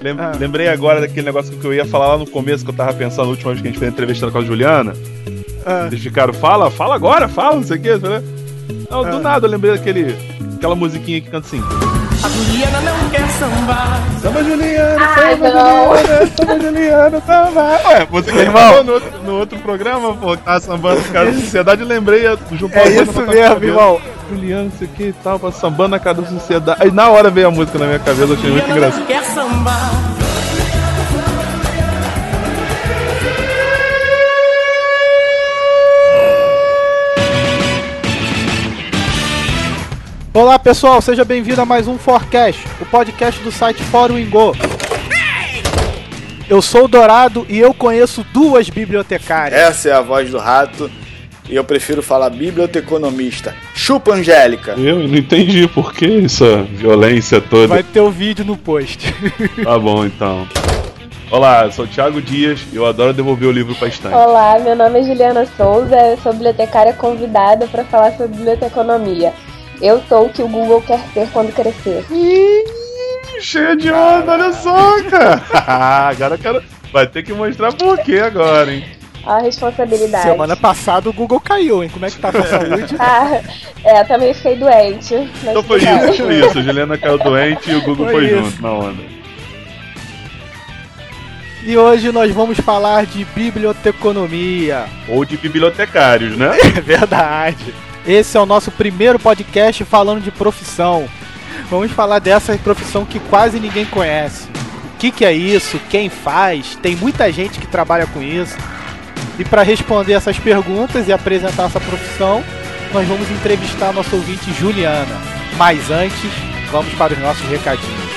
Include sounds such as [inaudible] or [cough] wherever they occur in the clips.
Lem ah. Lembrei agora daquele negócio que eu ia falar lá no começo, que eu tava pensando na última vez que a gente fez a entrevista com a Juliana. Ah. Eles ficaram, fala, fala agora, fala, não sei o que. Não, do ah. nada eu lembrei daquele, aquela musiquinha que canta assim. A Juliana não quer sambar. Samba Juliana, Ai, samba não. Juliana, samba Juliana, samba. Ué, você que irmão no outro, no outro programa, pô, que tava sambando com a sociedade, lembrei junto É isso mesmo, irmão. Juliana, não sei o que e tal, sambando na cara da sociedade. Aí na hora veio a música na minha cabeça, eu achei muito engraçado. Quer sambar. Olá pessoal, seja bem-vindo a mais um Forecast, o podcast do site Fórum Ingo. Eu sou o Dourado e eu conheço duas bibliotecárias. Essa é a voz do rato e eu prefiro falar biblioteconomista. Chupa, Angélica! Eu não entendi por que essa violência toda. Vai ter o um vídeo no post. [laughs] Tá bom então. Olá, eu sou o Thiago Dias e eu adoro devolver o livro para estante. Olá, meu nome é Juliana Souza, eu sou bibliotecária convidada para falar sobre biblioteconomia. Eu sou o que o Google quer ser quando crescer. cheia de onda, olha só, cara. [laughs] agora eu quero. Vai ter que mostrar por quê agora, hein? A responsabilidade. Semana passada o Google caiu, hein? Como é que tá a sua [laughs] saúde? Ah, é, eu também fiquei doente. Então foi isso, foi isso. A Juliana caiu doente e o Google foi, foi junto na onda. E hoje nós vamos falar de biblioteconomia. Ou de bibliotecários, né? [laughs] É verdade. Esse é o nosso primeiro podcast falando de profissão. Vamos falar dessa profissão que quase ninguém conhece. O que, que é isso? Quem faz? Tem muita gente que trabalha com isso. E para responder essas perguntas e apresentar essa profissão, nós vamos entrevistar a nossa ouvinte Juliana. Mas antes, vamos para os nossos recadinhos.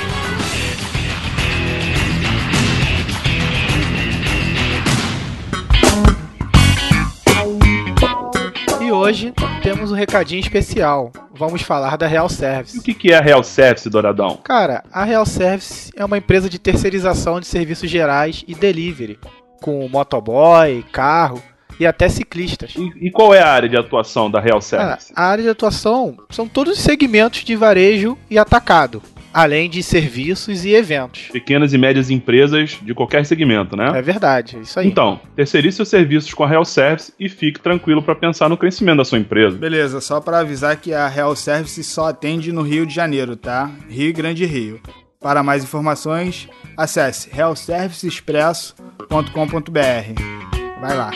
hoje temos um recadinho especial. Vamos falar da Real Service. E o que é a Real Service, Douradão? Cara, a Real Service é uma empresa de terceirização de serviços gerais e delivery, com motoboy, carro e até ciclistas. E, e, qual é a área de atuação da Real Service? a área de atuação são todos os segmentos de varejo e atacado além de serviços e eventos. Pequenas e médias empresas de qualquer segmento, né? É verdade, isso aí. Então, terceirize seus serviços com a Real Service e fique tranquilo para pensar no crescimento da sua empresa. Beleza, só para avisar que a Real Service só atende no Rio de Janeiro, tá? Rio Grande Rio. Para mais informações, acesse realserviceexpresso.com.br. Vai lá.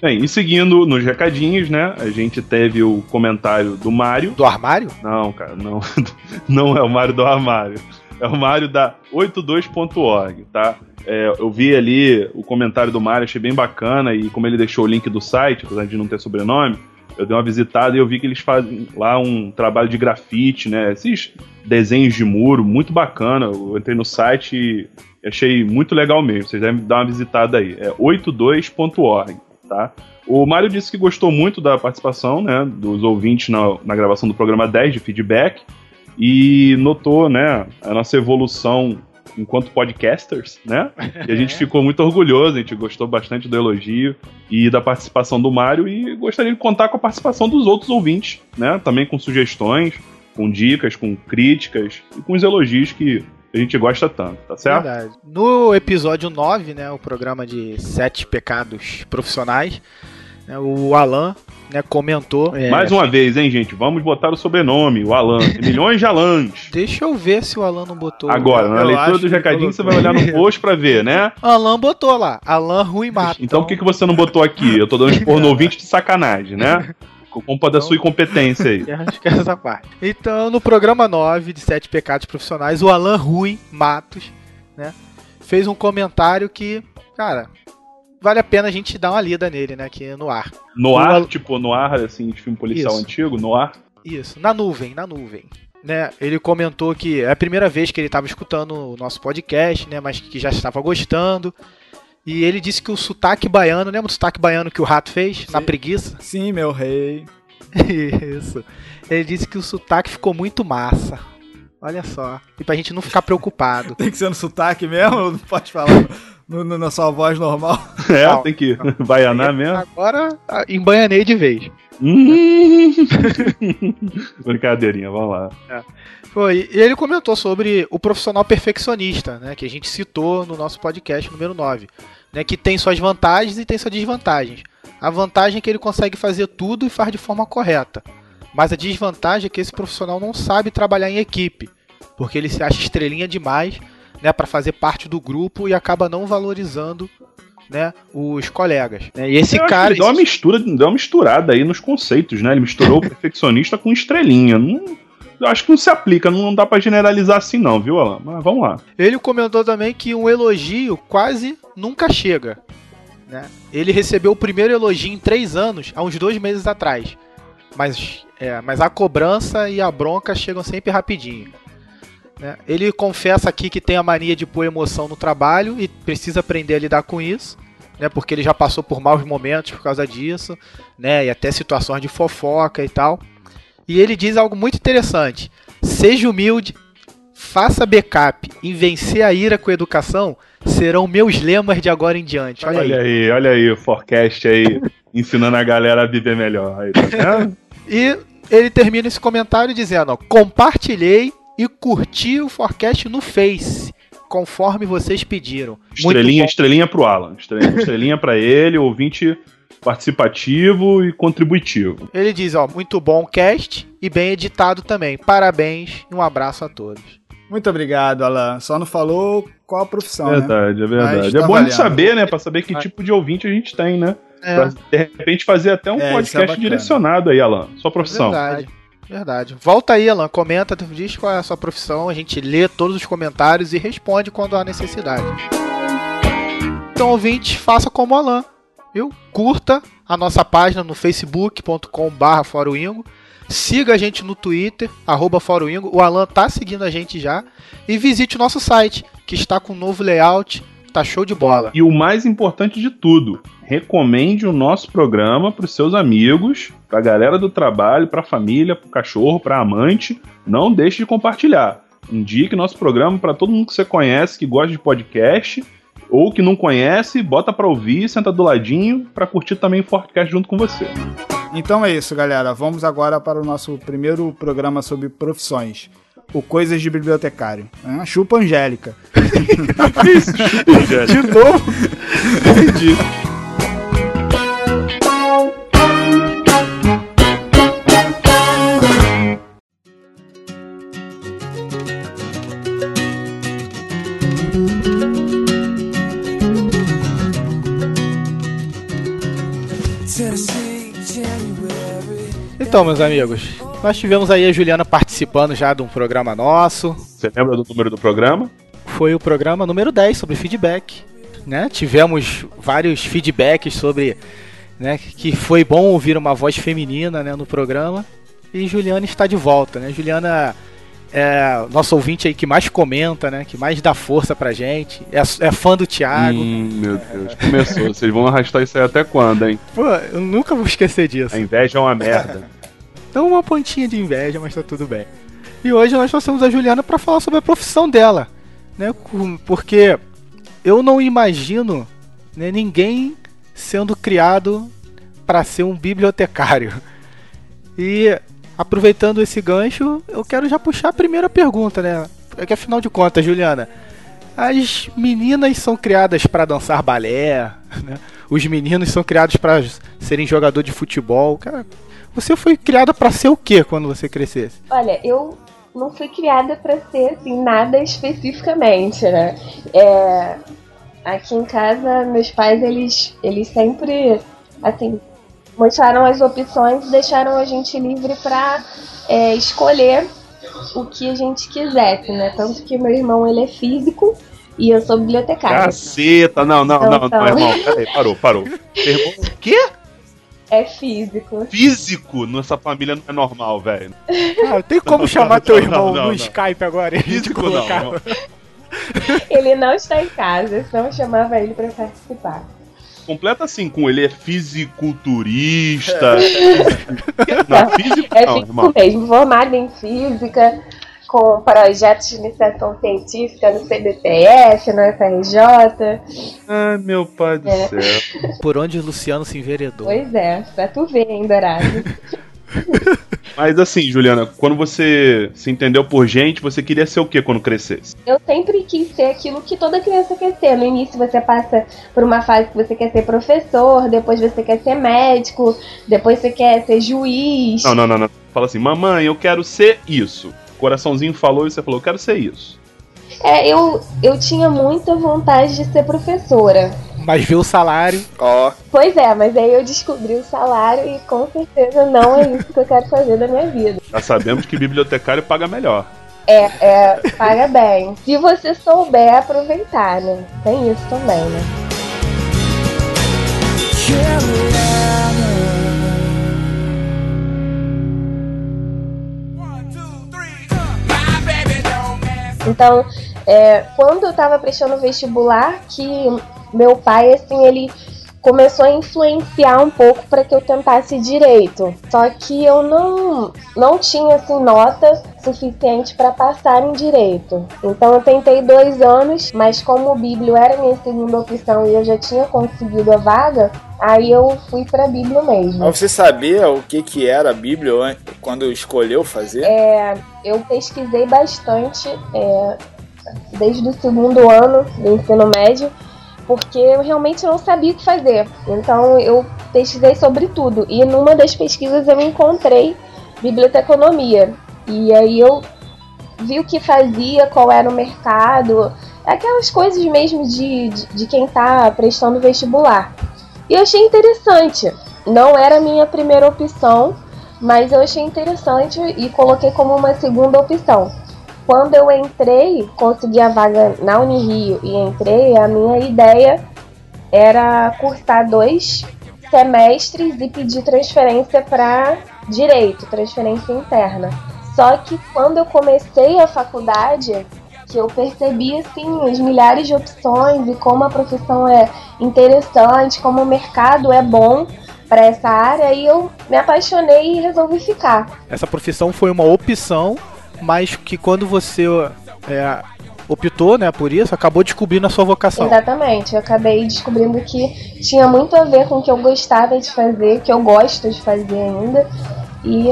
Bem, e seguindo nos recadinhos, né? A gente teve o comentário do Mário. Do armário? Não, cara, não. [laughs] Não é o Mário do armário. É o Mário da 82.org, tá? É, eu vi ali o comentário do Mário, achei bem bacana, e como ele deixou o link do site, apesar de não ter sobrenome, eu dei uma visitada e eu vi que eles fazem lá um trabalho de grafite, né? Esses desenhos de muro, muito bacana. Eu entrei no site e achei muito legal mesmo. Vocês devem dar uma visitada aí. É 82.org tá? O Mário disse que gostou muito da participação, né, dos ouvintes na, na gravação do programa 10 de feedback e notou, né, a nossa evolução enquanto podcasters, né? E a gente ficou muito orgulhoso, a gente gostou bastante do elogio e da participação do Mário e gostaria de contar com a participação dos outros ouvintes, né? Também com sugestões, com dicas, com críticas e com os elogios que a gente gosta tanto, tá certo? Verdade. No episódio 9, né, o programa de sete pecados profissionais, né, o Alan né, comentou. É, Mais uma vez, hein, gente? Vamos botar o sobrenome, o Alan. [laughs] Milhões de Alans. Deixa eu ver se o Alan não botou. Agora, na leitura dos recadinhos, você vai olhar no [laughs] post pra ver, né? Alan botou lá. Alan Rui Mato. Então, por que, que você não botou aqui? Eu tô dando expor no [laughs] ouvinte de sacanagem, né? Culpa então, da sua incompetência aí. Acho que é essa parte. Então, no programa 9 de Sete Pecados Profissionais, o Alan Rui Matos, né, fez um comentário que, cara, vale a pena a gente dar uma lida nele, né, aqui no ar. No ar, tipo, no ar, assim, de filme policial Isso. antigo, no ar? Isso, na nuvem, na nuvem. Né, ele comentou que é a primeira vez que ele estava escutando o nosso podcast, né, mas que já estava gostando. E ele disse que o sotaque baiano, lembra do sotaque baiano que o rato fez Sim. na preguiça? Sim, meu rei. [laughs] Isso. Ele disse que o sotaque ficou muito massa. Olha só. E pra gente não ficar preocupado. [laughs] tem que ser no sotaque mesmo? Não pode falar no, no, na sua voz normal? [laughs] É, não, tem que [laughs] baianar mesmo. Agora embaianei de vez. Hum. Brincadeirinha, vamos lá. Foi. E ele comentou sobre o profissional perfeccionista, né? Que a gente citou no nosso podcast número 9. Né, que tem suas vantagens e tem suas desvantagens. A vantagem é que ele consegue fazer tudo e faz de forma correta. Mas a desvantagem é que esse profissional não sabe trabalhar em equipe, porque ele se acha estrelinha demais, né, para fazer parte do grupo e acaba não valorizando, né, os colegas. Né? E esse Eu acho que cara, ele deu uma mistura, deu uma misturada aí nos conceitos, né? Ele misturou o [laughs] perfeccionista com estrelinha. Não, eu acho que não se aplica, não, não dá pra generalizar assim não, viu, Alan? Mas vamos lá. ele comentou também que um elogio quase nunca chega. Né? Ele recebeu o primeiro elogio em três anos, há uns dois meses atrás. Mas, é, mas a cobrança e a bronca chegam sempre rapidinho. né? Ele confessa aqui que tem a mania de pôr emoção no trabalho e precisa aprender a lidar com isso. Né, porque ele já passou por maus momentos por causa disso, né, e até situações de fofoca e tal. E ele diz algo muito interessante: seja humilde, faça backup e vencer a ira com educação serão meus lemas de agora em diante. Olha, Olha, aí. aí. olha aí o forecast aí, [laughs] ensinando a galera a viver melhor. Aí, tá? [laughs] E ele termina esse comentário dizendo: ó, compartilhei e curti o forecast no Face, conforme vocês pediram. Estrelinha, estrelinha pro Alan. Estrelinha, [laughs] estrelinha pra ele, ouvinte participativo e contributivo. bom. Ele diz: ó, muito bom cast e bem editado também. Parabéns e um abraço a todos. Muito obrigado, Alan. Só não falou qual a profissão, né? Verdade, é Mas verdade. tá é bom a valendo. gente saber, né? Pra saber que tipo de ouvinte a gente tem, né? É, Pra, de repente fazer até um É, é podcast direcionado aí, Alan. Sua profissão. verdade. Verdade. Volta aí, Alan. Comenta, diz qual é a sua profissão. A gente lê todos os comentários e responde quando há necessidade. Então, ouvinte, faça como o Alan. Viu? Curta a nossa página no facebook.com.br foroingo. Siga a gente no Twitter, arroba foroingo. O Alan tá seguindo a gente já. E visite o nosso site, que está com um novo layout. Tá show de bola. E o mais importante de tudo, recomende o nosso programa para os seus amigos, para a galera do trabalho, para a família, para o cachorro, para a amante. Não deixe de compartilhar. Indique nosso programa para todo mundo que você conhece, que gosta de podcast, ou que não conhece, bota para ouvir, senta do ladinho para curtir também o Fortcast junto com você. Então é isso, galera. Vamos agora para o nosso primeiro programa sobre profissões. O Coisas de Bibliotecário. né? Chupa Angélica. [laughs] [laughs] De novo? Entendi. Então, meus amigos, nós tivemos aí a Juliana participando já de um programa nosso. Você lembra do número do programa? Foi o programa número 10 sobre feedback. Né? Tivemos vários feedbacks sobre né, que foi bom ouvir uma voz feminina né, no programa. E Juliana está de volta. Né? Juliana é nosso ouvinte aí que mais comenta, né? que mais dá força pra gente. É, é fã do Thiago. Hum, meu Deus, começou. Vocês vão arrastar isso aí até quando, hein? Pô, eu nunca vou esquecer disso. A inveja é uma merda. Dá uma pontinha de inveja, mas tá tudo bem. E hoje nós trouxemos a Juliana para falar sobre a profissão dela, né? Porque eu não imagino né, ninguém sendo criado para ser um bibliotecário. E aproveitando esse gancho, eu quero já puxar a primeira pergunta, né? É que afinal de contas, Juliana, as meninas são criadas para dançar balé, né? Os meninos são criados para serem jogador de futebol. Cara, você foi criada pra ser o que quando você crescesse? Olha, eu não fui criada pra ser assim nada especificamente, né? É, aqui em casa, meus pais eles eles sempre assim mostraram as opções e deixaram a gente livre pra é, escolher o que a gente quisesse, né? Tanto que meu irmão ele é físico e eu sou bibliotecária. Caceta, não, não, não, não, Então, irmão. Peraí, parou, parou. [laughs] Irmão, o quê? É físico. Físico nessa família não é normal, velho. Ah, tem como Não, chamar não, teu não, irmão não, no não. Skype agora? Físico não. [laughs] Ele não está em casa, senão eu chamava ele pra participar. Completa assim com ele é fisiculturista. [laughs] não, físico É não, físico irmão. mesmo, formado em física, com projetos de iniciação científica no CBPF, no FRJ. Ah, meu pai do É. céu. [laughs] Por onde o Luciano se enveredou. Pois é, pra tu ver, hein, Dourado. [laughs] Mas assim, Juliana, quando você se entendeu por gente, você queria ser o que quando crescesse? Eu sempre quis ser aquilo que toda criança quer ser. No início você passa por uma fase que você quer ser professor, depois você quer ser médico, depois você quer ser juiz. Não, não, não, não. Fala assim, mamãe, eu quero ser isso. Coraçãozinho falou e você falou, eu quero ser isso. É, eu, eu tinha muita vontade de ser professora. Mas viu o salário. Ó, Pois é, mas aí eu descobri o salário e com certeza não é isso que eu quero fazer da minha vida. Já sabemos que bibliotecário paga melhor. É, é, paga bem. Se você souber aproveitar, né? Tem isso também, né? Então, é, quando eu tava prestando vestibular, que meu pai, assim, ele começou a influenciar um pouco para que eu tentasse direito. Só que eu não, não tinha, assim, nota suficiente para passar em direito. Então eu tentei dois anos, mas como o Bíblio era minha segunda opção e eu já tinha conseguido a vaga, aí eu fui para Bíblio mesmo. mas você sabia o que, que era a Bíblia an- quando escolheu fazer? É, eu pesquisei bastante é, desde o segundo ano do ensino médio, porque eu realmente não sabia o que fazer. Então eu pesquisei sobre tudo. E numa das pesquisas eu encontrei biblioteconomia. E aí eu vi o que fazia, qual era o mercado, aquelas coisas mesmo de, de, de quem está prestando vestibular. E eu achei interessante. Não era a minha primeira opção, mas eu achei interessante e coloquei como uma segunda opção. Quando eu entrei, consegui a vaga na Unirio e entrei, a minha ideia era cursar dois semestres e pedir transferência para direito, transferência interna. Só que quando eu comecei a faculdade, que eu percebi assim as milhares de opções e como a profissão é interessante, como o mercado é bom para essa área, e eu me apaixonei e resolvi ficar. Essa profissão foi uma opção, mas que quando você é, optou né, por isso, acabou descobrindo a sua vocação. Exatamente, eu acabei descobrindo que tinha muito a ver com o que eu gostava de fazer, que eu gosto de fazer ainda, e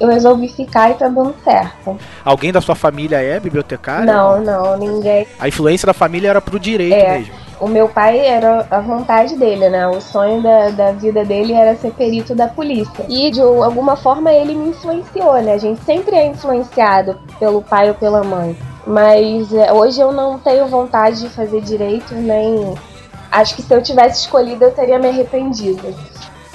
eu resolvi ficar e tá dando certo. Alguém da sua família é bibliotecário? Não, não, ninguém. A influência da família era pro direito É. mesmo. O meu pai era a vontade dele, né? O sonho da, da vida dele era ser perito da polícia. E de alguma forma ele me influenciou, né? A gente sempre é influenciado pelo pai ou pela mãe. Mas é, hoje eu não tenho vontade de fazer direito, nem. Acho que se eu tivesse escolhido eu teria me arrependido.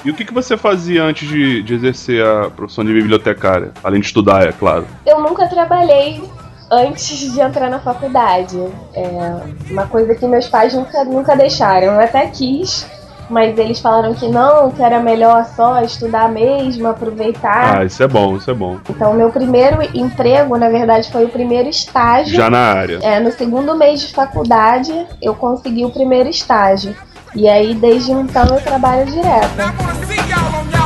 E o que, que você fazia antes de, de exercer a profissão de bibliotecária? Além de estudar, é claro. Eu nunca trabalhei antes de entrar na faculdade. É uma coisa que meus pais nunca, nunca deixaram. Eu até quis, mas eles falaram que não, que era melhor só estudar mesmo, aproveitar. Ah, isso é bom, isso é bom. Então, meu primeiro emprego, na verdade, foi o primeiro estágio. Já na área. É, no segundo mês de faculdade, eu consegui o primeiro estágio. E aí, desde então, eu trabalho direto.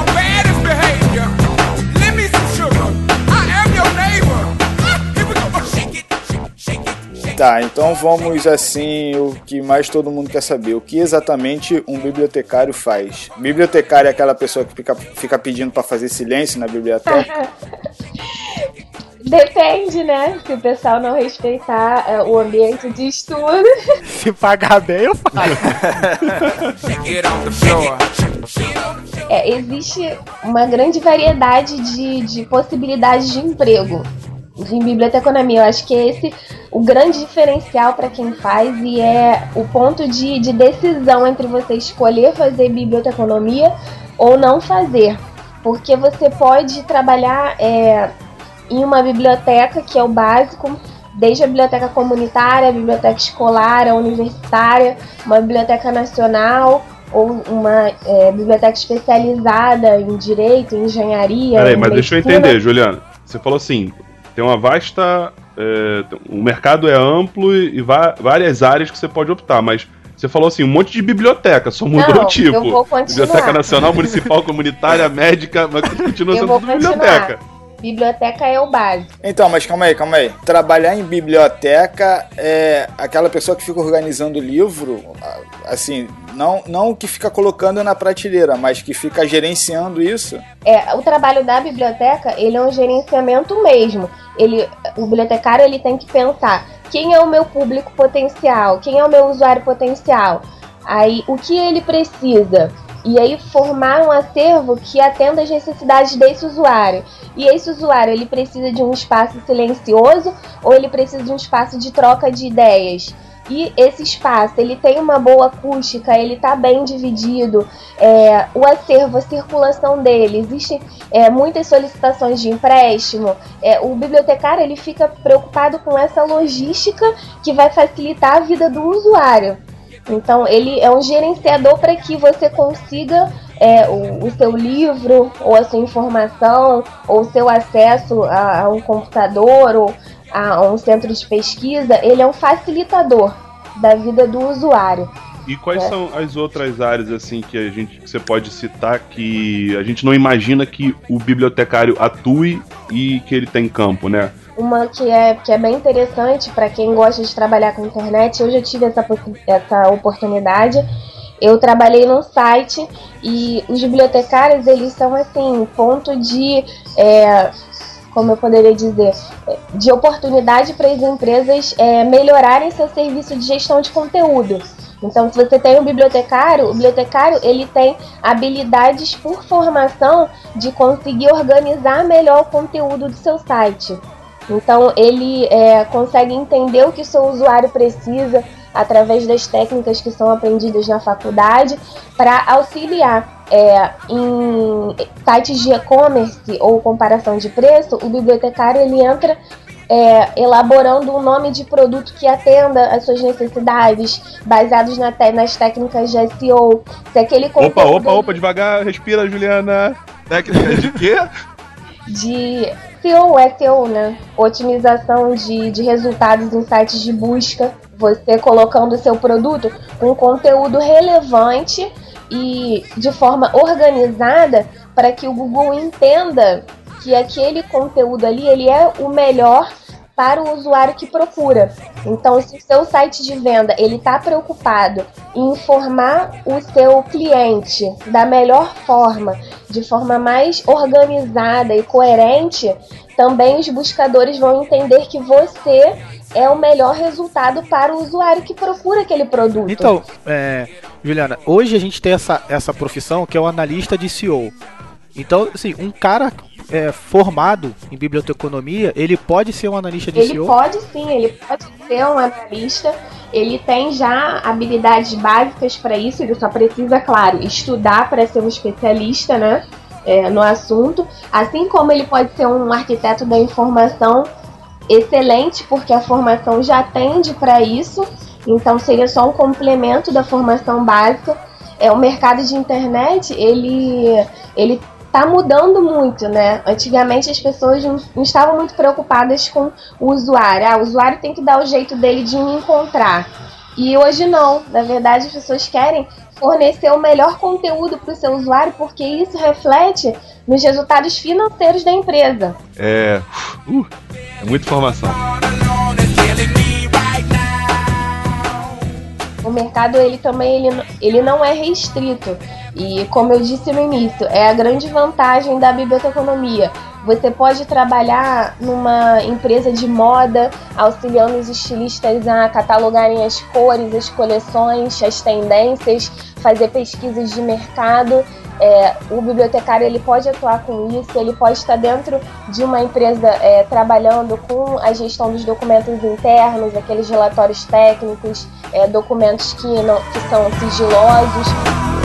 Tá, então vamos assim, o que mais todo mundo quer saber. O que exatamente um bibliotecário faz? Bibliotecário é aquela pessoa que fica, fica pedindo pra fazer silêncio na biblioteca? [laughs] Depende, né? Se o pessoal não respeitar é, o ambiente de estudo. [laughs] Se pagar bem, eu faço. Floor. [laughs] É, existe uma grande variedade de, de possibilidades de emprego em biblioteconomia. Eu acho que é esse o grande diferencial para quem faz e é o ponto de, de decisão entre você escolher fazer biblioteconomia ou não fazer. Porque você pode trabalhar é, em uma biblioteca, que é o básico, desde a biblioteca comunitária, a biblioteca escolar, a universitária, uma biblioteca nacional ou uma é, biblioteca especializada em direito, em engenharia. Peraí, em mas deixa eu medicina. entender, Juliana. Você falou assim: tem uma vasta. é, o mercado é amplo e va- várias áreas que você pode optar, mas você falou assim: um monte de biblioteca, só mudou o tipo. eu vou continuar. Biblioteca Nacional, Municipal, Comunitária, Médica, mas continua Eu sendo vou tudo continuar. biblioteca. Biblioteca é o básico. Então, mas calma aí, calma aí. Trabalhar em biblioteca é aquela pessoa que fica organizando o livro, assim, não, não que fica colocando na prateleira, mas que fica gerenciando isso. É, o trabalho da biblioteca, ele é um gerenciamento mesmo. Ele, o bibliotecário ele tem que pensar quem é o meu público potencial, quem é o meu usuário potencial, aí o que ele precisa. E aí formar um acervo que atenda às necessidades desse usuário. E esse usuário, ele precisa de um espaço silencioso ou ele precisa de um espaço de troca de ideias? E esse espaço, ele tem uma boa acústica, ele está bem dividido, é, o acervo, a circulação dele, existem é, muitas solicitações de empréstimo, é, o bibliotecário ele fica preocupado com essa logística que vai facilitar a vida do usuário. Então ele é um gerenciador para que você consiga é, o, o seu livro, ou a sua informação, ou o seu acesso a, a um computador, ou a um centro de pesquisa, ele é um facilitador da vida do usuário. E quais É. são as outras áreas assim que a gente que você pode citar que a gente não imagina que o bibliotecário atue e que ele tem campo, né? Uma que é, que é bem interessante para quem gosta de trabalhar com internet, eu já tive essa, essa oportunidade. Eu trabalhei num site e os bibliotecários, eles são assim, ponto de. é, como eu poderia dizer? De oportunidade para as empresas é, melhorarem seu serviço de gestão de conteúdo. Então, se você tem um bibliotecário, o bibliotecário ele tem habilidades por formação de conseguir organizar melhor o conteúdo do seu site. Então ele é, consegue entender o que o seu usuário precisa através das técnicas que são aprendidas na faculdade para auxiliar é, em sites de e-commerce ou comparação de preço. O bibliotecário ele entra é, elaborando um nome de produto que atenda às suas necessidades, baseados na nas técnicas de SEO. Se aquele Opa, opa, opa, devagar, respira, Juliana. Técnica de quê? de SEO, SEO, né? Otimização de, de resultados em sites de busca. Você colocando o seu produto com conteúdo relevante e de forma organizada para que o Google entenda que aquele conteúdo ali ele é o melhor para o usuário que procura. Então, se o seu site de venda ele está preocupado em informar o seu cliente da melhor forma, de forma mais organizada e coerente, também os buscadores vão entender que você é o melhor resultado para o usuário que procura aquele produto. Então, é, Juliana, hoje a gente tem essa, essa profissão que é o analista de SEO. Então, assim, um cara é, formado em biblioteconomia, ele pode ser um analista de Ele SEO? pode sim, ele pode ser um analista, ele tem já habilidades básicas para isso, ele só precisa, claro, estudar para ser um especialista, né? é, no assunto, assim como ele pode ser um arquiteto da informação excelente, porque a formação já atende para isso, então seria só um complemento da formação básica. É, o mercado de internet, ele, ele tá mudando muito, né? Antigamente as pessoas não, estavam muito preocupadas com o usuário. Ah, o usuário tem que dar o jeito dele de me encontrar. E hoje não. Na verdade, as pessoas querem fornecer o melhor conteúdo para o seu usuário, porque isso reflete nos resultados financeiros da empresa. É. Uh, é muita informação. O mercado ele também ele, ele não é restrito. E como eu disse no início, é a grande vantagem da biblioteconomia. Você pode trabalhar numa empresa de moda, auxiliando os estilistas a catalogarem as cores, as coleções, as tendências, fazer pesquisas de mercado. É, o bibliotecário ele pode atuar com isso, ele pode estar dentro de uma empresa é, trabalhando com a gestão dos documentos internos, aqueles relatórios técnicos, é, documentos que, não, que são sigilosos.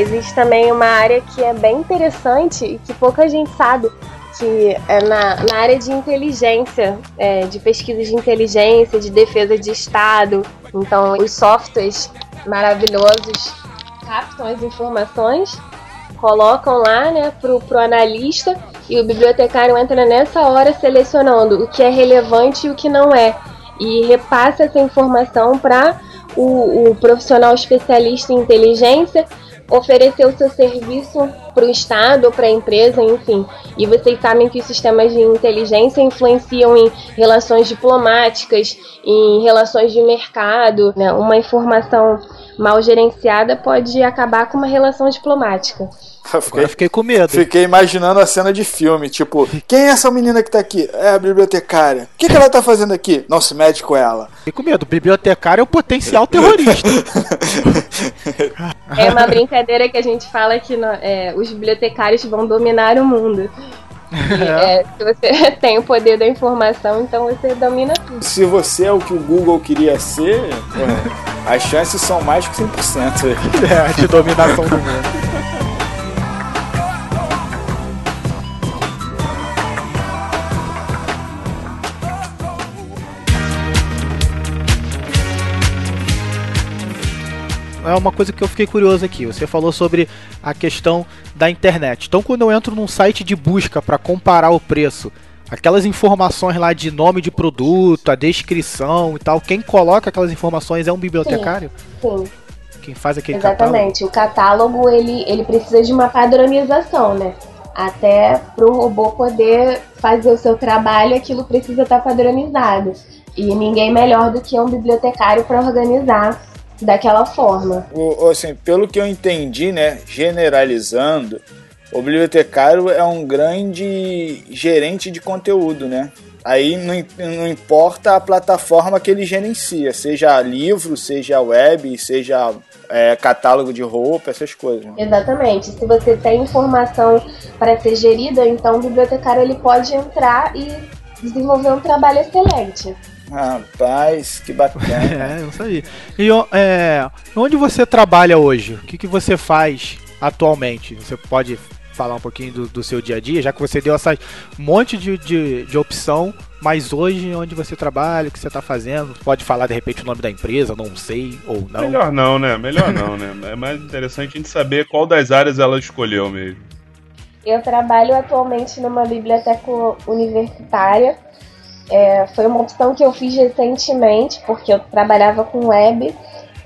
Existe também uma área que é bem interessante e que pouca gente sabe, que é na, na área de inteligência, é, de pesquisa de inteligência, de defesa de Estado. Então, os softwares maravilhosos captam as informações, colocam lá né, pro, pro analista e o bibliotecário entra nessa hora selecionando o que é relevante e o que não é. E repassa essa informação para o, o profissional especialista em inteligência oferecer o seu serviço para o Estado ou para a empresa, enfim. E vocês sabem que os sistemas de inteligência influenciam em relações diplomáticas, em relações de mercado. Né? Uma informação mal gerenciada pode acabar com uma relação diplomática. Eu [laughs] fiquei, Agora fiquei com medo. fiquei imaginando a cena de filme, tipo, quem é essa menina que tá aqui? É a bibliotecária. O que, que ela tá fazendo aqui? Não se mete com ela. Fiquei com medo. Bibliotecário é o potencial terrorista. É uma brincadeira que a gente fala que nó- é, os bibliotecários vão dominar o mundo. É, se você [laughs] tem o poder da informação, então você domina tudo. Se você é o que o Google queria ser, ué, as chances são mais que 100%. é, de dominação do mundo. É uma coisa que eu fiquei curioso aqui. Você falou sobre a questão da internet. Então, quando eu entro num site de busca para comparar o preço, aquelas informações lá de nome de produto, a descrição e tal, quem coloca aquelas informações é um bibliotecário? Sim, Quem faz aquele catálogo? exatamente. O catálogo ele, ele precisa de uma padronização, né? Até para o robô poder fazer o seu trabalho, aquilo precisa estar padronizado. E ninguém melhor do que um bibliotecário para organizar daquela forma. O, assim, pelo que eu entendi, né, generalizando, o bibliotecário é um grande gerente de conteúdo, né? Aí não, não importa a plataforma que ele gerencia, seja livro, seja web, seja é, catálogo de roupa, essas coisas. né? Exatamente. Se você tem informação para ser gerida, então o bibliotecário ele pode entrar e desenvolver um trabalho excelente. Rapaz, que bacana. [laughs] É, isso aí. E é, onde você trabalha hoje? O que, que você faz atualmente? Você pode falar um pouquinho do, do seu dia a dia, já que você deu essa monte de, de, de opção, mas hoje onde você trabalha, o que você está fazendo? Pode falar de repente o nome da empresa, não sei, ou não. Melhor não, né? Melhor não, né? É mais interessante a gente saber qual das áreas ela escolheu mesmo. Eu trabalho atualmente numa biblioteca universitária. É, foi uma opção que eu fiz recentemente, porque eu trabalhava com web,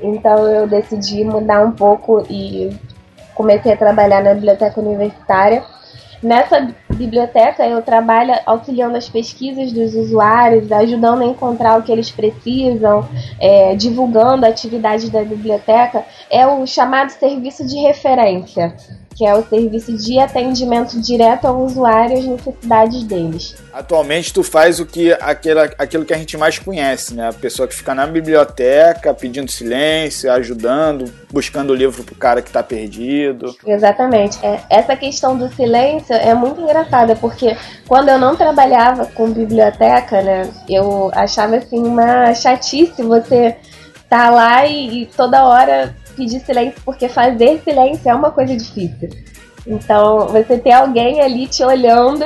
então eu decidi mudar um pouco e comecei a trabalhar na biblioteca universitária. Nessa biblioteca eu trabalho auxiliando as pesquisas dos usuários, ajudando a encontrar o que eles precisam, é, divulgando a atividade da biblioteca. É o chamado serviço de referência que é o serviço de atendimento direto ao usuário e às necessidades deles. Atualmente tu faz o que aquela, aquilo que a gente mais conhece, né? A pessoa que fica na biblioteca pedindo silêncio, ajudando, buscando o livro pro cara que tá perdido. Exatamente. É, essa questão do silêncio é muito engraçada, porque quando eu não trabalhava com biblioteca, né, eu achava assim uma chatice você tá lá e, e toda hora pedir silêncio, porque fazer silêncio é uma coisa difícil. Então, você ter alguém ali te olhando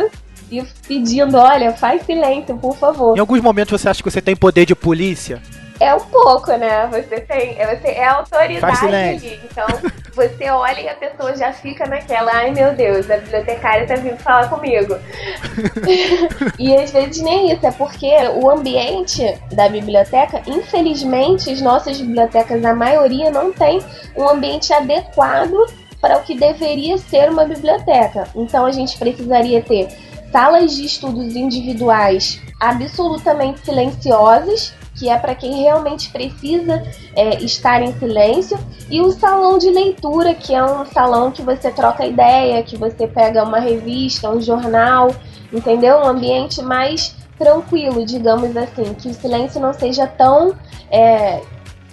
e pedindo, olha, faz silêncio, por favor. Em alguns momentos você acha que você tem poder de polícia? É um pouco, né? Você tem. é- Você é autoridade ali. Então, você olha e a pessoa já fica naquela, ai meu Deus, a bibliotecária tá vindo falar comigo. [laughs] e às vezes nem isso, é porque o ambiente da biblioteca, infelizmente, as nossas bibliotecas, a maioria, não tem um ambiente adequado para o que deveria ser uma biblioteca. Então a gente precisaria ter salas de estudos individuais absolutamente silenciosas, que é para quem realmente precisa é, estar em silêncio, e o salão de leitura, que é um salão que você troca ideia, que você pega uma revista, um jornal, entendeu? Um ambiente mais tranquilo, digamos assim, que o silêncio não seja tão, é,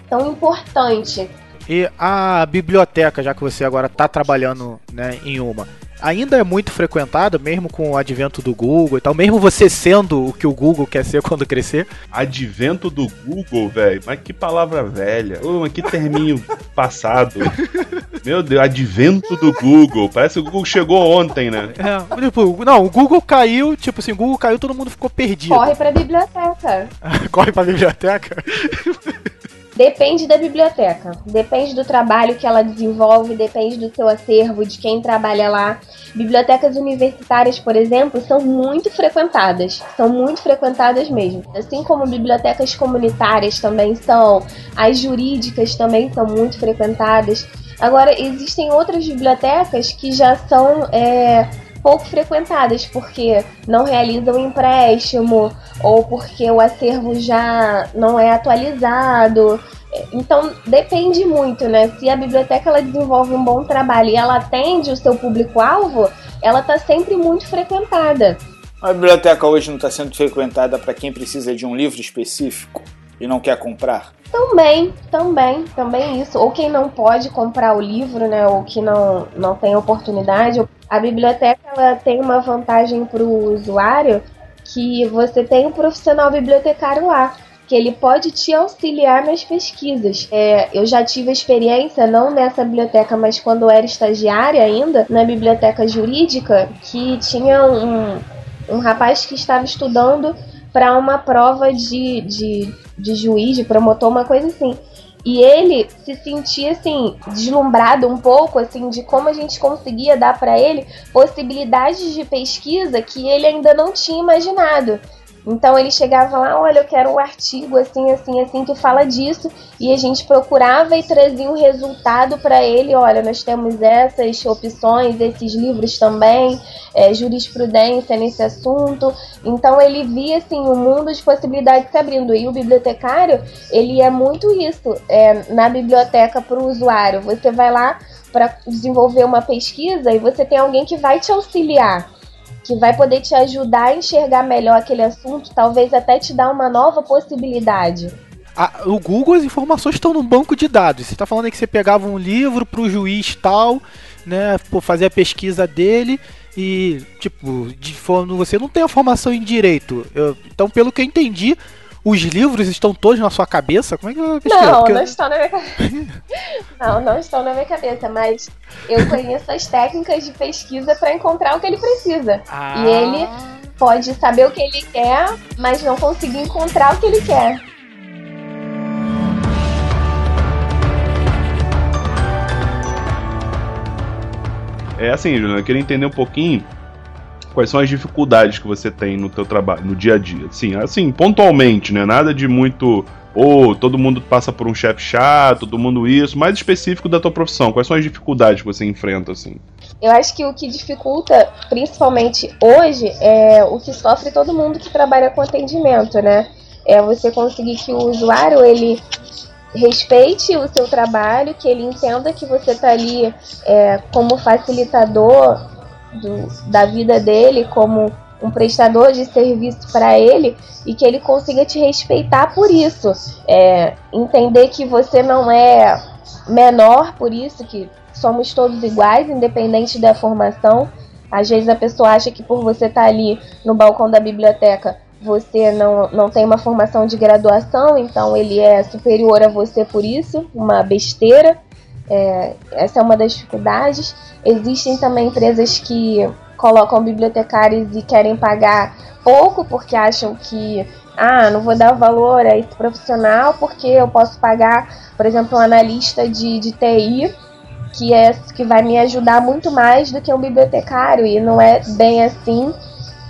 tão importante. E a biblioteca, já que você agora está trabalhando né, em uma, ainda é muito frequentada, mesmo com o advento do Google e tal, mesmo você sendo o que o Google quer ser [laughs] quando crescer. Advento do Google, velho. Mas que palavra velha. Ô, mas que terminho [laughs] passado. Meu Deus, advento do Google. Parece que o Google chegou ontem, né? É, tipo, não, o Google caiu, tipo assim, o Google caiu, todo mundo ficou perdido. Corre para a biblioteca. [laughs] Corre pra biblioteca. Depende da biblioteca, depende do trabalho que ela desenvolve, depende do seu acervo, de quem trabalha lá. Bibliotecas universitárias, por exemplo, são muito frequentadas, são muito frequentadas mesmo. Assim como bibliotecas comunitárias também são, as jurídicas também são muito frequentadas. Agora, existem outras bibliotecas que já são é, pouco frequentadas, porque não realizam empréstimo ou porque o acervo já não é atualizado. Então depende muito, né? Se a biblioteca ela desenvolve um bom trabalho e ela atende o seu público-alvo, ela está sempre muito frequentada. A biblioteca hoje não está sendo frequentada para quem precisa de um livro específico e não quer comprar? Também, também, também isso. Ou quem não pode comprar o livro, né? Ou que não, não tem oportunidade. A biblioteca ela tem uma vantagem para o usuário que você tem um profissional bibliotecário lá que ele pode te auxiliar nas pesquisas. É, eu já tive experiência, não nessa biblioteca, mas quando eu era estagiária ainda, na biblioteca jurídica, que tinha um, um rapaz que estava estudando para uma prova de, de, de juiz, de promotor, uma coisa assim. E ele se sentia assim deslumbrado um pouco assim de como a gente conseguia dar para ele possibilidades de pesquisa que ele ainda não tinha imaginado. Então ele chegava lá, olha, eu quero um artigo assim, assim, assim que fala disso, e a gente procurava e trazia um resultado para ele. Olha, nós temos essas opções, esses livros também, é, jurisprudência nesse assunto. Então ele via assim um mundo de possibilidades se abrindo. E o bibliotecário, ele é muito isso é, na biblioteca para o usuário. Você vai lá para desenvolver uma pesquisa e você tem alguém que vai te auxiliar que vai poder te ajudar a enxergar melhor aquele assunto, talvez até te dar uma nova possibilidade. o Google, as informações estão no banco de dados. Você está falando que você pegava um livro para o juiz tal, né, fazer a pesquisa dele e, tipo, de, você não tem a formação em direito. Eu, então, pelo que eu entendi, os livros estão todos na sua cabeça? Como é que eu Não, Porque não estão na minha cabeça. [laughs] não, não estão na minha cabeça, mas eu conheço as técnicas de pesquisa para encontrar o que ele precisa. Ah. E ele pode saber o que ele quer, mas não conseguir encontrar o que ele quer. É assim, Juliana, eu queria entender um pouquinho quais são as dificuldades que você tem no teu trabalho, no dia a dia. Sim, assim, pontualmente, né? Nada de muito ou todo mundo passa por um chefe chato, todo mundo isso, mais específico da tua profissão. Quais são as dificuldades que você enfrenta assim? Eu acho que o que dificulta, principalmente hoje, é o que sofre todo mundo que trabalha com atendimento, né? É você conseguir que o usuário ele respeite o seu trabalho, que ele entenda que você está ali é, como facilitador do, da vida dele como um prestador de serviço para ele e que ele consiga te respeitar por isso. É, entender que você não é menor por isso, que somos todos iguais, independente da formação. Às vezes a pessoa acha que por você estar tá ali no balcão da biblioteca você não, não tem uma formação de graduação, então ele é superior a você por isso, uma besteira. É, essa é uma das dificuldades. Existem também empresas que colocam bibliotecários e querem pagar pouco porque acham que ah, não vou dar valor a esse profissional porque eu posso pagar, por exemplo, um analista de, de TI que é que vai me ajudar muito mais do que um bibliotecário e não é bem assim.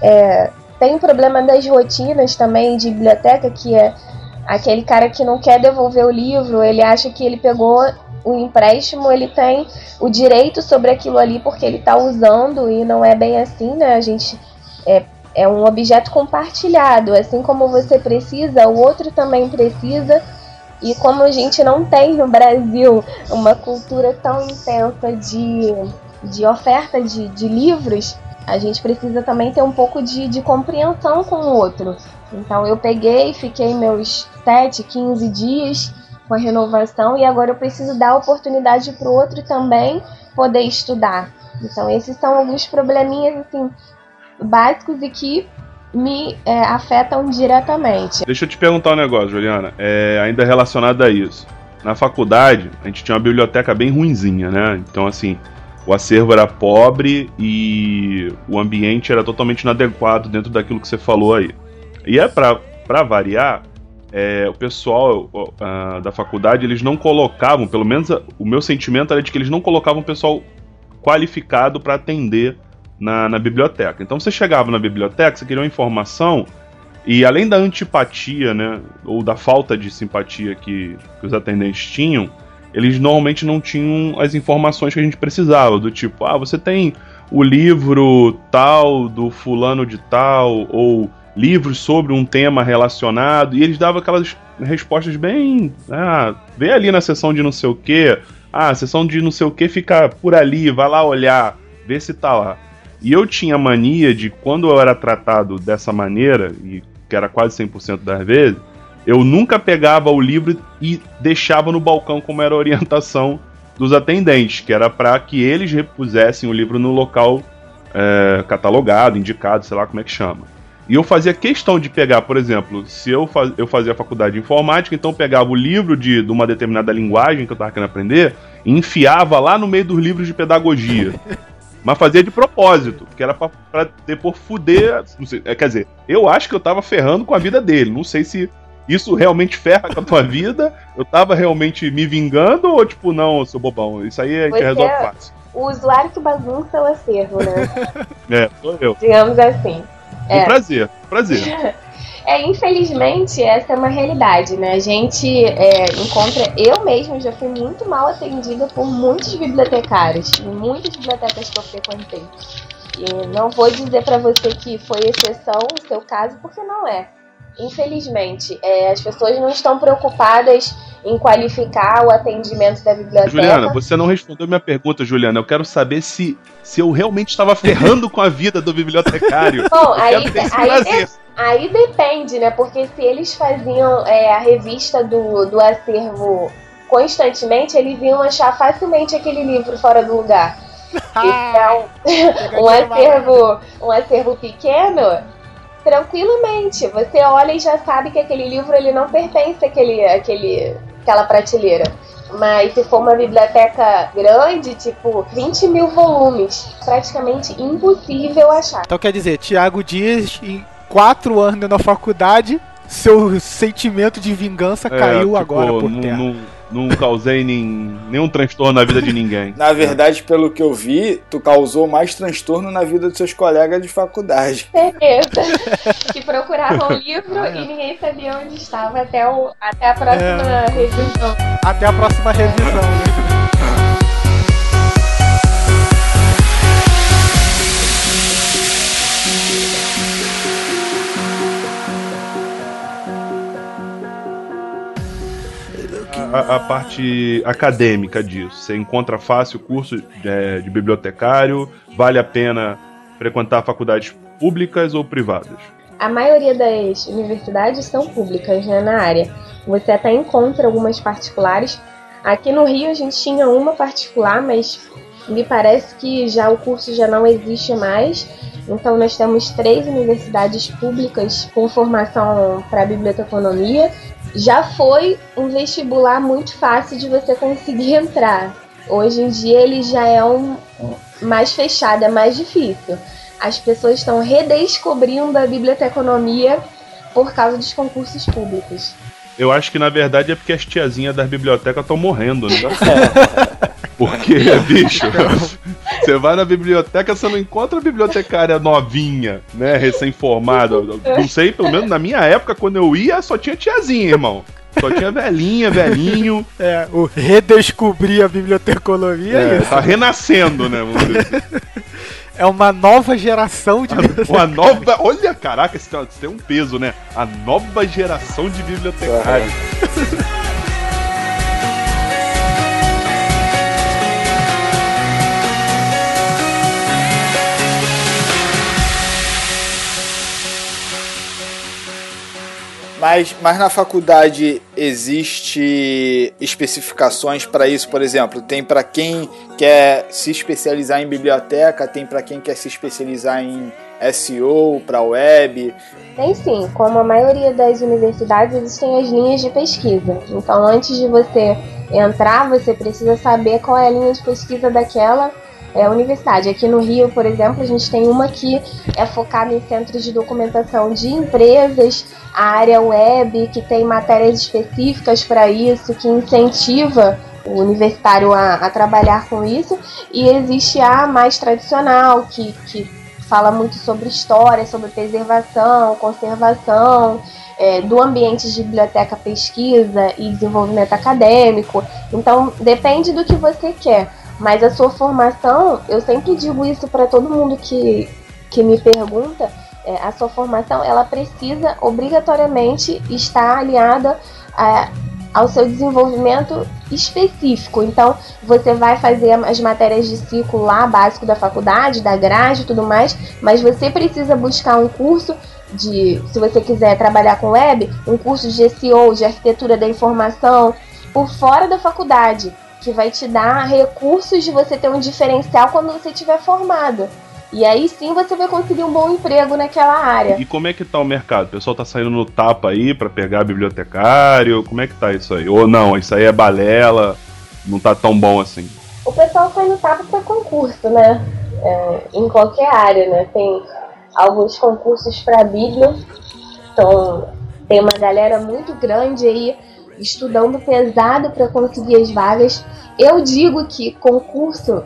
É, tem o problema das rotinas também de biblioteca que é aquele cara que não quer devolver o livro, ele acha que ele pegou o empréstimo ele tem o direito sobre aquilo ali porque ele está usando e não é bem assim, né? A gente é, é um objeto compartilhado, assim como você precisa, o outro também precisa. E como a gente não tem no Brasil uma cultura tão intensa de, de oferta de, de livros, a gente precisa também ter um pouco de, de compreensão com o outro. Então eu peguei, fiquei meus 7, 15 dias com a renovação e agora eu preciso dar oportunidade para o outro também poder estudar. Então esses são alguns probleminhas assim básicos e que me é, afetam diretamente. Deixa eu te perguntar um negócio, Juliana, é, ainda relacionado a isso. Na faculdade, a gente tinha uma biblioteca bem ruinzinha, né? Então, assim, o acervo era pobre e o ambiente era totalmente inadequado dentro daquilo que você falou aí. E é para variar, é, o pessoal uh, da faculdade eles não colocavam, pelo menos o meu sentimento era de que eles não colocavam o pessoal qualificado para atender na, na, biblioteca. Então você chegava na biblioteca, você queria uma informação e além da antipatia, né, ou da falta de simpatia que, que os atendentes tinham, eles normalmente não tinham as informações que a gente precisava, do tipo, ah, você tem o livro tal do fulano de tal, ou livros sobre um tema relacionado, e eles davam aquelas respostas bem. Ah, vê ali na seção de não sei o que. Ah, a seção de não sei o que fica por ali, vai lá olhar, vê se tá lá. E eu tinha mania de, quando eu era tratado dessa maneira, e que era quase 100% das vezes, eu nunca pegava o livro e deixava no balcão como era a orientação dos atendentes, que era para que eles repusessem o livro no local é, catalogado, indicado, sei lá como é que chama. E eu fazia questão de pegar, por exemplo, se eu, faz, eu fazia a faculdade de informática, então eu pegava o livro de, de uma determinada linguagem que eu estava querendo aprender e enfiava lá no meio dos livros de pedagogia. Mas fazia de propósito, porque era pra, pra depois fuder. Sei, é, quer dizer, eu acho que eu tava ferrando com a vida dele. Não sei se isso realmente ferra com a tua [laughs] vida. Eu tava realmente me vingando ou, tipo, não, seu bobão. Isso aí a gente Você resolve é- fácil. O usuário que bagunça o acervo, né? [laughs] É, sou eu. Digamos assim. Um É. prazer, prazer. [laughs] É, infelizmente, essa é uma realidade, né? A gente é, encontra. Eu mesma já fui muito mal atendida por muitos bibliotecários, em muitas bibliotecas que eu frequentei. E não vou dizer pra você que foi exceção o seu caso, porque não é. Infelizmente, é, as pessoas não estão preocupadas em qualificar o atendimento da biblioteca. Juliana, você não respondeu minha pergunta, Juliana. Eu quero saber se, se eu realmente estava ferrando com a vida do bibliotecário. [laughs] Bom, aí, aí. Aí depende, né? Porque se eles faziam é, a revista do, do acervo constantemente, eles iam achar facilmente aquele livro fora do lugar. [laughs] Então, um [laughs] acervo, um acervo pequeno, tranquilamente, você olha e já sabe que aquele livro ele não pertence àquele, àquele, àquela prateleira. Mas se for uma biblioteca grande, tipo 20 mil volumes, praticamente impossível achar. Então quer dizer, Tiago Dias, em quatro anos na faculdade, seu sentimento de vingança É, caiu tipo, agora por terra. não, não causei nem, nenhum transtorno na vida de ninguém. Na verdade, pelo que eu vi, tu causou mais transtorno na vida dos seus colegas de faculdade. certeza que procuravam o livro e ninguém sabia onde estava até, o, até a próxima revisão. Até a próxima revisão. A, parte acadêmica disso. Você encontra fácil curso de, de bibliotecário? Vale a pena frequentar faculdades públicas ou privadas? A maioria das universidades são públicas né, na área. Você até encontra algumas particulares. Aqui no Rio a gente tinha uma particular, mas me parece que já o curso já não existe mais. Então nós temos três universidades públicas com formação para biblioteconomia. Já foi um vestibular muito fácil de você conseguir entrar. Hoje em dia ele já é um mais fechado, é mais difícil. As pessoas estão redescobrindo a biblioteconomia por causa dos concursos públicos. Eu acho que na verdade é porque as tiazinhas das bibliotecas estão morrendo, né? [laughs] Porque, bicho, [laughs] você vai na biblioteca, você não encontra a bibliotecária novinha, né? Recém-formada. Não sei, pelo menos na minha época, quando eu ia, só tinha tiazinha, irmão. Só tinha velhinha, velhinho. É, o redescobrir a biblioteconomia é, É, isso. tá renascendo, né? Vamos dizer assim. É uma nova geração de. Uma nova. Olha, caraca, isso tem- isso tem um peso, né? A nova geração de bibliotecários. Mas, mas na faculdade existe especificações para isso, por exemplo, tem para quem quer se especializar em biblioteca, tem para quem quer se especializar em SEO, para web. Tem sim, como a maioria das universidades, existem as linhas de pesquisa. Então, antes de você entrar, você precisa saber qual é a linha de pesquisa daquela é, universidade. Aqui no Rio, por exemplo, a gente tem uma que é focada em centros de documentação de empresas, a área web, que tem matérias específicas para isso, que incentiva o universitário a, a trabalhar com isso, e existe a mais tradicional, que, que fala muito sobre história, sobre preservação, conservação, é, do ambiente de biblioteca, pesquisa e desenvolvimento acadêmico. Então, depende do que você quer. Mas a sua formação, eu sempre digo isso para todo mundo que, que me pergunta, é, a sua formação ela precisa obrigatoriamente estar alinhada a, ao seu desenvolvimento específico. Então, você vai fazer as matérias de ciclo lá básico da faculdade, da grade e tudo mais, mas você precisa buscar um curso de, se você quiser trabalhar com web, um curso de SEO, de arquitetura da informação, por fora da faculdade que vai te dar recursos de você ter um diferencial quando você estiver formado. E aí sim você vai conseguir um bom emprego naquela área. E como é que tá o mercado? O pessoal tá saindo no tapa aí para pegar bibliotecário? Como é que tá isso aí? Ou não, isso aí é balela, não tá tão bom assim? O pessoal sai no tapa para concurso, né? É, em qualquer área, né? Tem alguns concursos para Bíblia, então tem uma galera muito grande aí estudando pesado para conseguir as vagas. Eu digo que concurso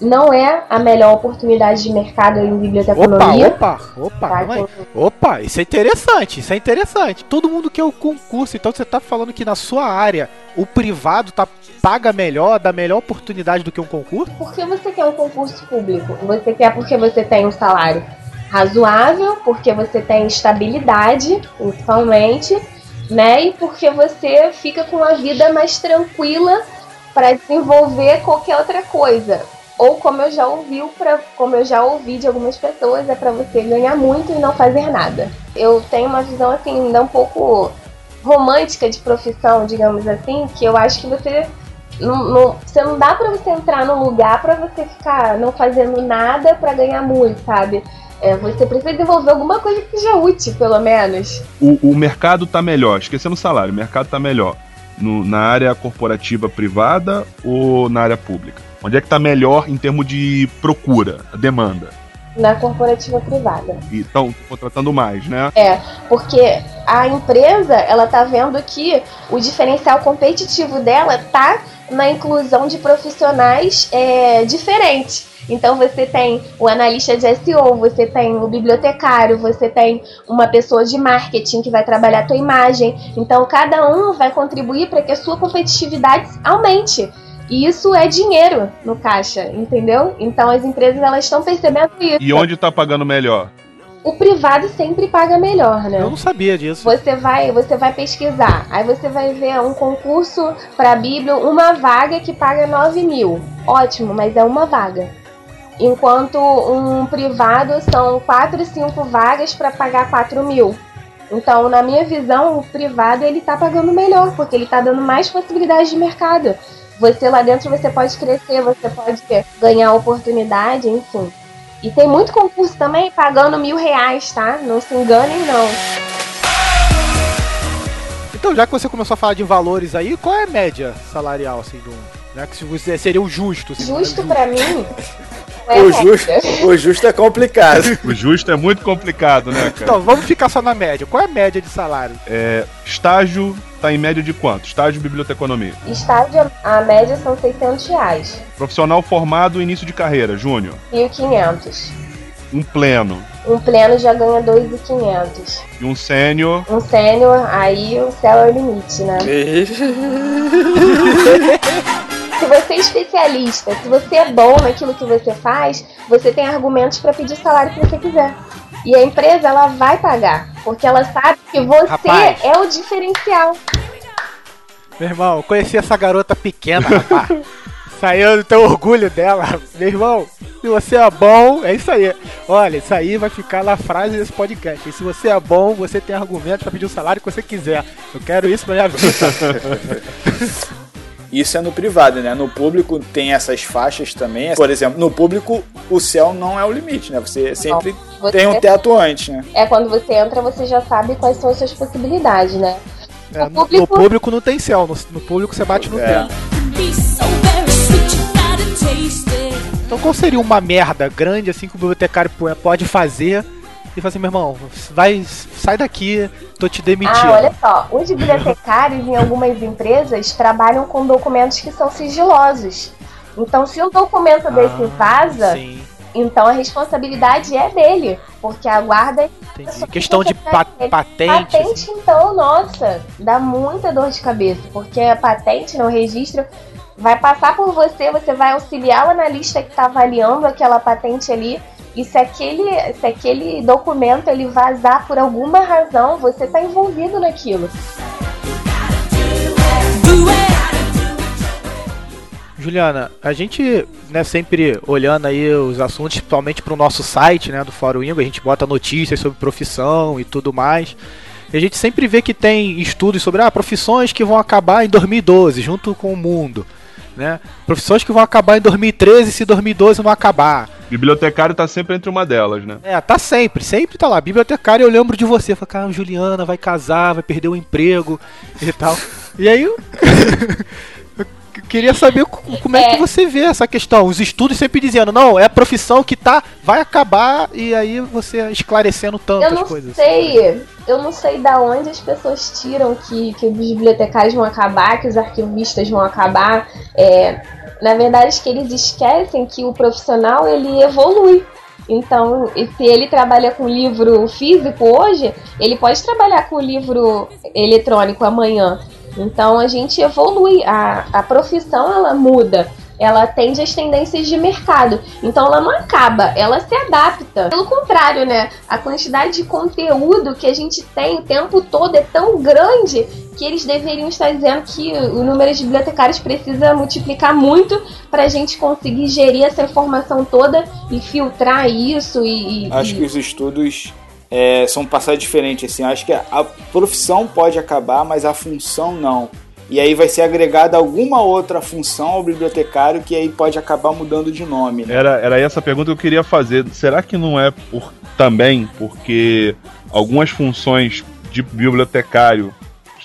não é a melhor oportunidade de mercado em biblioteconomia. Opa, opa, opa, Tá, aí. então- Opa, isso é interessante, isso é interessante. Todo mundo quer o concurso, então você tá falando que na sua área o privado tá paga melhor, dá melhor oportunidade do que um concurso? Por que você quer um concurso público? Você quer porque você tem um salário razoável, porque você tem estabilidade, principalmente, né? E porque você fica com a vida mais tranquila para desenvolver qualquer outra coisa. Ou como eu já ouvi, pra, como eu já ouvi de algumas pessoas, é para você ganhar muito e não fazer nada. Eu tenho uma visão assim, ainda um pouco romântica de profissão, digamos assim, que eu acho que você não, não- você não dá pra você entrar num lugar pra você ficar não fazendo nada pra ganhar muito, sabe? É, você precisa desenvolver alguma coisa que seja útil, pelo menos. O, o mercado tá melhor, esquecendo o salário, o mercado tá melhor no- na área corporativa privada ou na área pública? Onde é que tá melhor em termos de procura, demanda? Na corporativa privada. E estão contratando mais, né? É, porque a empresa, ela tá vendo que o diferencial competitivo dela tá na inclusão de profissionais é, diferentes. Então você tem o analista de SEO, você tem o bibliotecário, você tem uma pessoa de marketing que vai trabalhar a tua imagem. Então cada um vai contribuir para que a sua competitividade aumente. E isso é dinheiro no caixa, entendeu? Então as empresas elas estão percebendo isso. E onde tá pagando melhor? O privado sempre paga melhor, né? Eu não sabia disso. Você vai, você vai pesquisar, aí você vai ver um concurso para Bíblia, uma vaga que paga 9 mil. Ótimo, mas é uma vaga. Enquanto um privado são 4, 5 vagas para pagar 4 mil. Então, na minha visão, o privado ele tá pagando melhor, porque ele tá dando mais possibilidades de mercado. Você lá dentro você pode crescer, você pode ganhar oportunidade, enfim. E tem muito concurso também pagando mil reais, tá? Não se enganem, não. Então, já que você começou a falar de valores aí, qual é a média salarial, assim, do. Né, que seria o justo. Assim, Justo né? pra mim. [laughs] é O média. justo, o justo é complicado. O justo é muito complicado, né, cara? Então, vamos ficar só na média. Qual é a média de salário? É, estágio tá em média de quanto? Estágio biblioteconomia. Estágio, a média são 600 reais. Profissional formado, início de carreira, júnior. 1.500. Um pleno. Um pleno já ganha 2.500. E um sênior. Um sênior, aí o céu é o limite, né? [laughs] Se você é especialista, se você é bom naquilo que você faz, você tem argumentos para pedir o salário que você quiser. E a empresa, ela vai pagar, porque ela sabe que você Rapaz. é o diferencial. Meu irmão, eu conheci essa garota pequena, rapaz. [laughs] Saiu do teu orgulho dela. Meu irmão, se você é bom, é isso aí. Olha, isso aí vai ficar na frase desse podcast. E se você é bom, você tem argumento pra pedir o salário que você quiser. Eu quero isso pra minha vida. [laughs] Isso é no privado, né? No público tem essas faixas também. Por exemplo, no público o céu não é o limite, né? Você sempre Você- tem um teto antes, né? É quando você entra, você já sabe quais são as suas possibilidades, né? É, no, público- no público não tem céu, no, no público você bate no É. teto. Então qual seria uma merda grande assim que o bibliotecário po- pode fazer e falar assim, meu irmão, vai, sai daqui, tô te demitindo. Ah, olha só, os bibliotecários em algumas empresas trabalham com documentos que são sigilosos. Então, se um documento desse Ah, vaza, Sim. Então a responsabilidade é dele, porque a guarda Entendi. Questão de pa- patente. assim. Patente, então, nossa, dá muita dor de cabeça, porque a patente, no registro, vai passar por você, você vai auxiliar o analista que está avaliando aquela patente ali, e se aquele, se aquele documento ele vazar por alguma razão, você está envolvido naquilo. Juliana, a gente, né, sempre olhando aí os assuntos, principalmente pro nosso site, né, do Fórum Ingo, a gente bota notícias sobre profissão e tudo mais. E a gente sempre vê que tem estudos sobre ah, profissões que vão acabar em 2012, junto com o mundo. Né? Profissões que vão acabar em 2013 se 2012 não acabar. Bibliotecário tá sempre entre uma delas, né? É, tá sempre, sempre tá lá. Bibliotecário, eu lembro de você. Fala, cara, Juliana vai casar, vai perder o emprego e tal. E aí [laughs] queria saber co- como é que É. você vê essa questão. Os estudos sempre dizendo, não, é a profissão que tá, vai acabar, e aí você esclarecendo Eu tantas não coisas. sei, eu não sei da onde as pessoas tiram que, que os bibliotecários vão acabar, que os arquivistas vão acabar. É, na verdade, que eles esquecem que o profissional ele evolui. Então, se ele trabalha com livro físico hoje, ele pode trabalhar com livro eletrônico amanhã. Então, a gente evolui, a, a profissão ela muda ela atende às tendências de mercado. Então ela não acaba, ela se adapta. Pelo contrário, né? A quantidade de conteúdo que a gente tem o tempo todo é tão grande que eles deveriam estar dizendo que o número de bibliotecários precisa multiplicar muito para a gente conseguir gerir essa informação toda e filtrar isso e, e- Acho que os estudos é, são passados diferentes. Assim. Acho que a profissão pode acabar, mas a função não. E aí vai ser agregada alguma outra função ao bibliotecário que aí pode acabar mudando de nome. Né? Era, era essa pergunta que eu queria fazer. Será que não é por também porque algumas funções de bibliotecário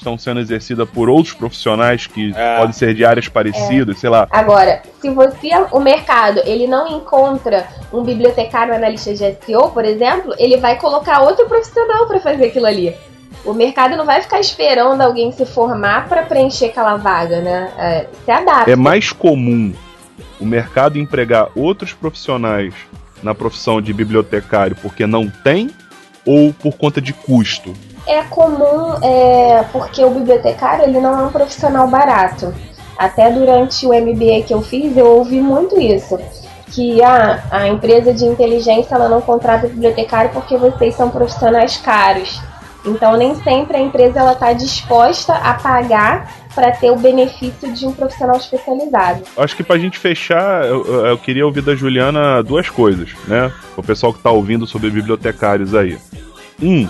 estão sendo exercidas por outros profissionais que É. podem ser de áreas parecidas, sei lá. Agora, se você o mercado ele não encontra um bibliotecário analista de SEO, por exemplo, ele vai colocar outro profissional para fazer aquilo ali. O mercado não vai ficar esperando alguém se formar para preencher aquela vaga, né? É, se adapta. É mais comum o mercado empregar outros profissionais na profissão de bibliotecário porque não tem ou por conta de custo? É comum, é, porque o bibliotecário ele não é um profissional barato. Até durante o MBA que eu fiz, eu ouvi muito isso. Que ah, a empresa de inteligência ela não contrata bibliotecário porque vocês são profissionais caros. Então nem sempre a empresa está disposta a pagar para ter o benefício de um profissional especializado. Acho que pra gente fechar, eu, eu- queria ouvir da Juliana duas coisas, né? O pessoal que tá ouvindo sobre bibliotecários aí. Um,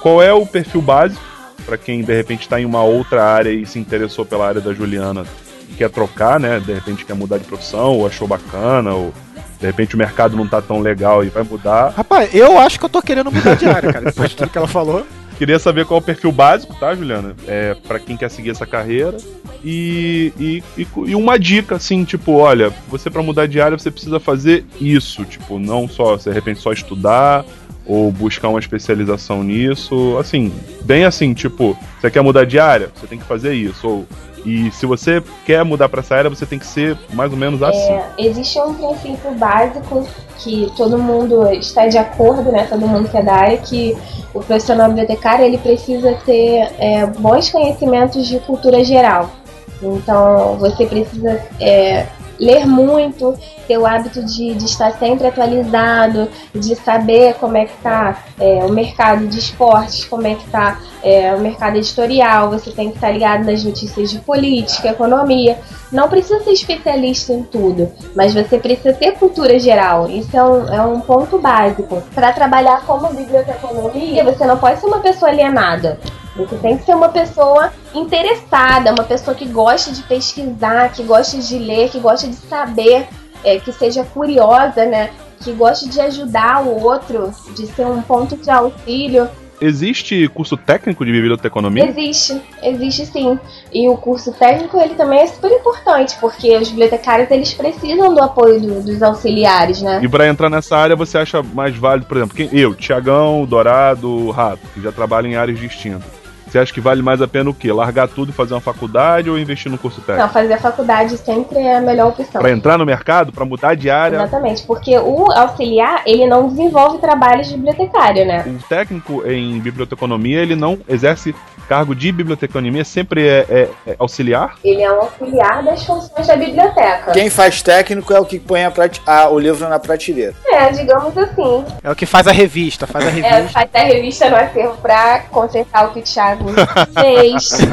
qual é o perfil básico pra quem de repente tá em uma outra área e se interessou pela área da Juliana e quer trocar, né? De repente quer mudar de profissão, ou achou bacana, ou de repente o mercado não tá tão legal e vai mudar. Rapaz, eu acho que eu tô querendo mudar de área, cara, depois de tudo que ela falou. Queria saber qual é o perfil básico, tá, Juliana? É, para quem quer seguir essa carreira. E, e, e, e uma dica, assim, tipo, olha, você para mudar de área você precisa fazer isso. Tipo, não só, de repente, só estudar ou buscar uma especialização nisso. Assim, bem assim, tipo, você quer mudar de área? Você tem que fazer isso. Ou, e se você quer mudar para essa área, você tem que ser mais ou menos assim. É, existe um princípio básico que todo mundo está de acordo, né? Todo mundo que é da área, que o profissional bibliotecário ele precisa ter é, bons conhecimentos de cultura geral. Então você precisa é, ler muito, ter o hábito de, de estar sempre atualizado, de saber como é que está o mercado de esportes, como é que está o mercado editorial, você tem que estar ligado nas notícias de política, economia. Não precisa ser especialista em tudo, mas você precisa ter cultura geral. Isso é um, é um ponto básico. Para trabalhar como biblioteconomia, você não pode ser uma pessoa alienada. Você tem que ser uma pessoa interessada, uma pessoa que gosta de pesquisar, que gosta de ler, que gosta de saber, é, que seja curiosa, né? Que goste de ajudar o outro, de ser um ponto de auxílio. Existe curso técnico de biblioteconomia? Existe, existe sim. E o curso técnico ele também é super importante, porque os bibliotecários eles precisam do apoio do- dos auxiliares, né? E pra entrar nessa área, você acha mais válido, por exemplo, quem, eu, Tiagão, Dourado, Rato, que já trabalham em áreas distintas. Você acha que vale mais a pena o quê? Largar tudo e fazer uma faculdade ou investir no curso técnico? Não, fazer a faculdade sempre é a melhor opção. Pra entrar no mercado, pra mudar de área, Exatamente, porque o auxiliar, ele não desenvolve trabalhos de bibliotecário, né? o técnico em biblioteconomia, ele não exerce cargo de biblioteconomia, sempre é, é- é auxiliar? Ele é um auxiliar das funções da biblioteca. Quem faz técnico é o que põe a prate- ah, o livro na prateleira. É, digamos assim. É o que faz a revista, faz a É, revista. faz a revista no acervo pra consertar o que o Thiago fez. [laughs]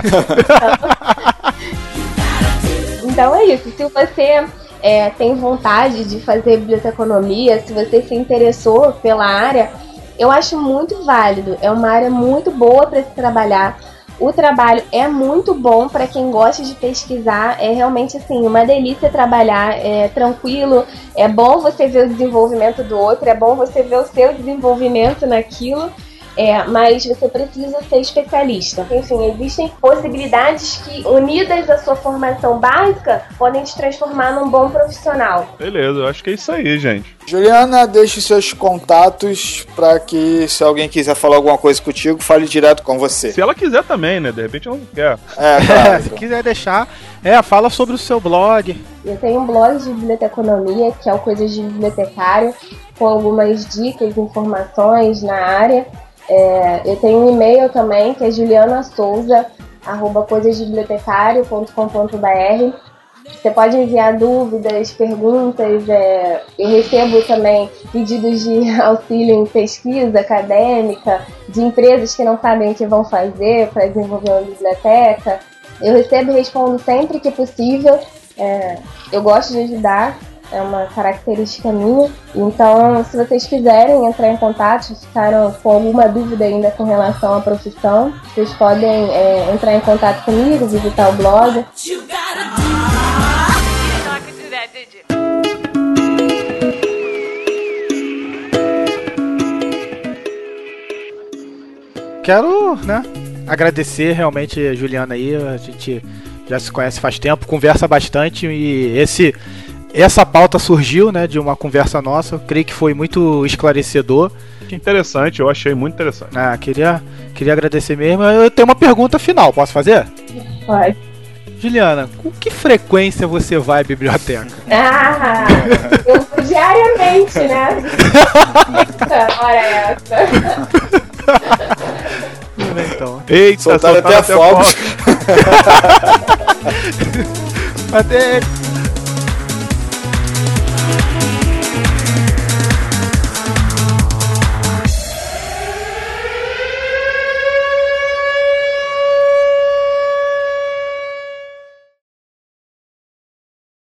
Então é isso. Se você é, tem vontade de fazer biblioteconomia, se você se interessou pela área, eu acho muito válido. É uma área muito boa para se trabalhar. O trabalho é muito bom para quem gosta de pesquisar. É realmente assim uma delícia trabalhar. É tranquilo. É bom você ver o desenvolvimento do outro. É bom você ver o seu desenvolvimento naquilo. É, mas você precisa ser especialista. Enfim, existem possibilidades que, unidas à sua formação básica, podem te transformar num bom profissional. Beleza, eu acho que é isso aí, gente. Juliana, deixe seus contatos para que, se alguém quiser falar alguma coisa contigo, fale direto com você. Se ela quiser também, né? De repente ela não quer. É, [laughs] claro. se quiser deixar, é, fala sobre o seu blog. Eu tenho um blog de biblioteconomia, que é o Coisas de Bibliotecário, com algumas dicas, informações na área. É, eu tenho um e-mail também, que é julianasouza, arroba coisasdebibliotecário.com.br. Você pode enviar dúvidas, perguntas. é, eu recebo também pedidos de [laughs] auxílio em pesquisa acadêmica, de empresas que não sabem o que vão fazer para desenvolver uma biblioteca. Eu recebo e respondo sempre que possível. É, eu gosto de ajudar, é uma característica minha. Então, se vocês quiserem entrar em contato, se ficaram com alguma dúvida ainda com relação à profissão, vocês podem é, entrar em contato comigo, visitar o blog. Quero, né, agradecer realmente a Juliana aí. A gente já se conhece faz tempo, conversa bastante e esse essa pauta surgiu, né, de uma conversa nossa. Eu creio que foi muito esclarecedor. Que interessante, eu achei muito interessante. Ah, queria queria agradecer mesmo. Eu tenho uma pergunta final, posso fazer? Pode. Juliana, com que frequência você vai à biblioteca? Ah, eu vou diariamente, né? [laughs] Ora essa. então. Eita, Soltaram até soltaram fogos. fogos. Até [laughs] [laughs]